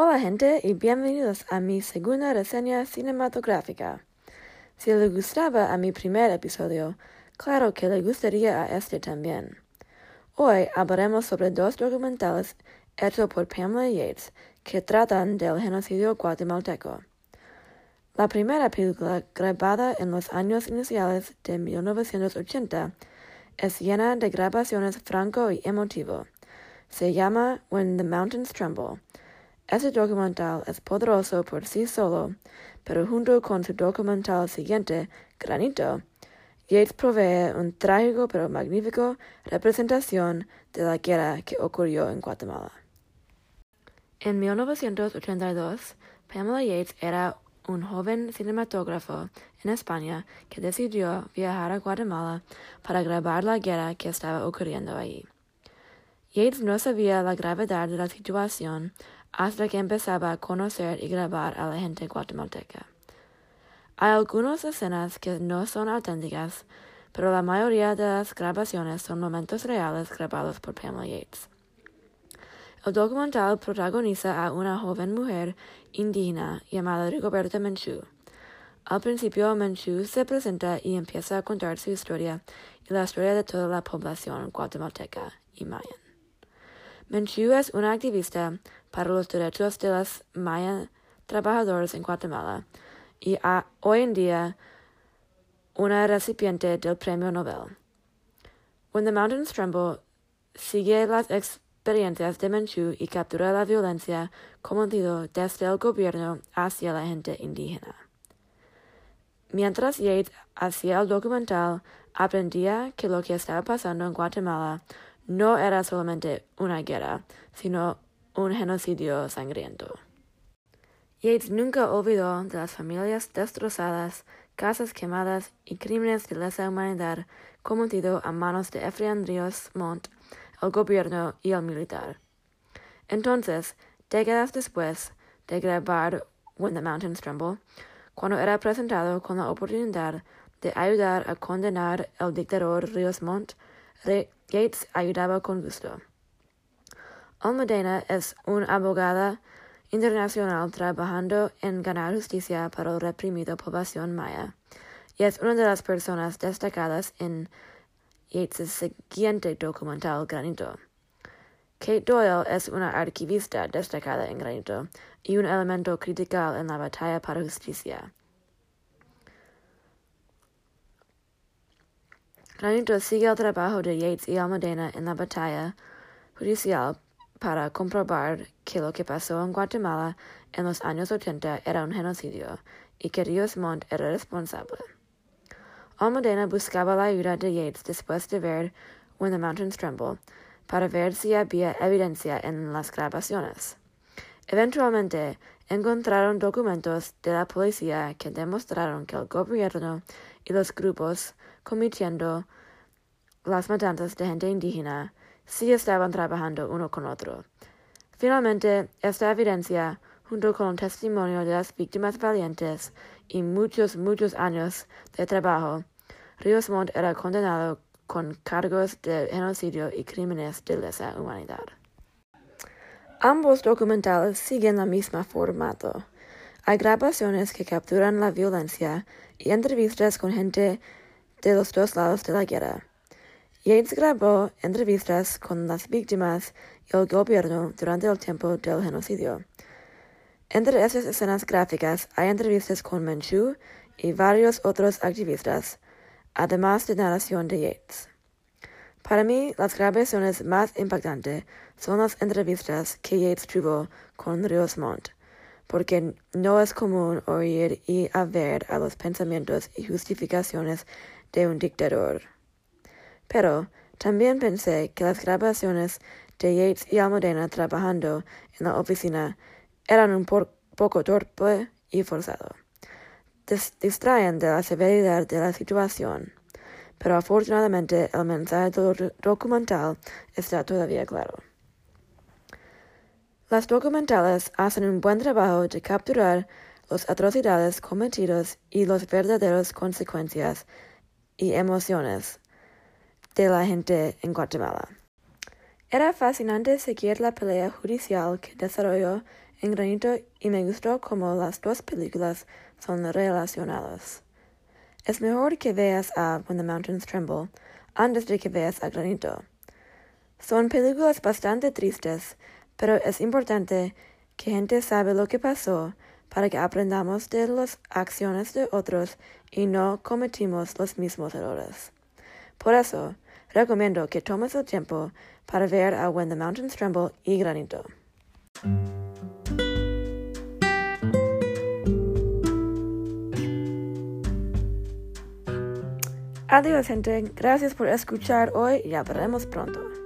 Hola gente y bienvenidos a mi segunda reseña cinematográfica. Si le gustaba a mi primer episodio, claro que le gustaría a este también. Hoy hablaremos sobre dos documentales hechos por Pamela Yates que tratan del genocidio guatemalteco. La primera película, grabada en los años iniciales de 1980, es llena de grabaciones franco y emotivo. Se llama When the Mountains Tremble este documental es poderoso por sí solo, pero junto con su documental siguiente, Granito, Yates provee un trágico pero magnífico representación de la guerra que ocurrió en Guatemala. En 1982, Pamela Yates era un joven cinematógrafo en España que decidió viajar a Guatemala para grabar la guerra que estaba ocurriendo allí. Yates no sabía la gravedad de la situación hasta que empezaba a conocer y grabar a la gente guatemalteca. Hay algunas escenas que no son auténticas, pero la mayoría de las grabaciones son momentos reales grabados por Pamela Yates. El documental protagoniza a una joven mujer indígena llamada Rigoberta Menchú. Al principio, Menchú se presenta y empieza a contar su historia y la historia de toda la población guatemalteca y mayan. Menchú es una activista para los derechos de los maya trabajadores en Guatemala y hoy en día una recipiente del Premio Nobel. When the Mountains Tremble sigue las experiencias de Menchú y captura la violencia cometida desde el gobierno hacia la gente indígena. Mientras Yates hacía el documental, aprendía que lo que estaba pasando en Guatemala no era solamente una guerra, sino un genocidio sangriento. Yates nunca olvidó de las familias destrozadas, casas quemadas y crímenes de lesa humanidad cometidos a manos de Efraín Ríos Montt, el gobierno y el militar. Entonces, décadas después de grabar When the Mountains Tremble, cuando era presentado con la oportunidad de ayudar a condenar al dictador Ríos Montt, Yates ayudaba con gusto. Almudena es una abogada internacional trabajando en ganar justicia para la reprimida población maya y es una de las personas destacadas en Yates' siguiente documental Granito. Kate Doyle es una archivista destacada en Granito y un elemento critical en la batalla para justicia. Granito sigue el trabajo de Yates y Almudena en la batalla judicial para comprobar que lo que pasó en Guatemala en los años 80 era un genocidio y que Ríos era responsable. Almudena buscaba la ayuda de Yates después de ver When the Mountains Tremble para ver si había evidencia en las grabaciones. Eventualmente encontraron documentos de la policía que demostraron que el gobierno y los grupos cometiendo las matanzas de gente indígena sí estaban trabajando uno con otro. Finalmente, esta evidencia, junto con testimonio de las víctimas valientes y muchos, muchos años de trabajo, Ríos Montt era condenado con cargos de genocidio y crímenes de lesa humanidad. Ambos documentales siguen el mismo formato. Hay grabaciones que capturan la violencia y entrevistas con gente de los dos lados de la guerra. Yates grabó entrevistas con las víctimas y el gobierno durante el tiempo del genocidio. Entre estas escenas gráficas hay entrevistas con Menchú y varios otros activistas, además de narración de Yates. Para mí, las grabaciones más impactantes son las entrevistas que Yates tuvo con Rios Montt, porque no es común oír y ver a los pensamientos y justificaciones de un dictador. Pero también pensé que las grabaciones de Yates y Almudena trabajando en la oficina eran un poco torpe y forzado. distraen de la severidad de la situación pero afortunadamente el mensaje documental está todavía claro. Las documentales hacen un buen trabajo de capturar las atrocidades cometidas y las verdaderas consecuencias y emociones de la gente en Guatemala. Era fascinante seguir la pelea judicial que desarrolló en granito y me gustó como las dos películas son relacionadas. Es mejor que veas a When the Mountains Tremble antes de que veas a Granito. Son películas bastante tristes, pero es importante que gente sabe lo que pasó para que aprendamos de las acciones de otros y no cometimos los mismos errores. Por eso, recomiendo que tomes el tiempo para ver a When the Mountains Tremble y Granito. Adiós gente, gracias por escuchar hoy y ya veremos pronto.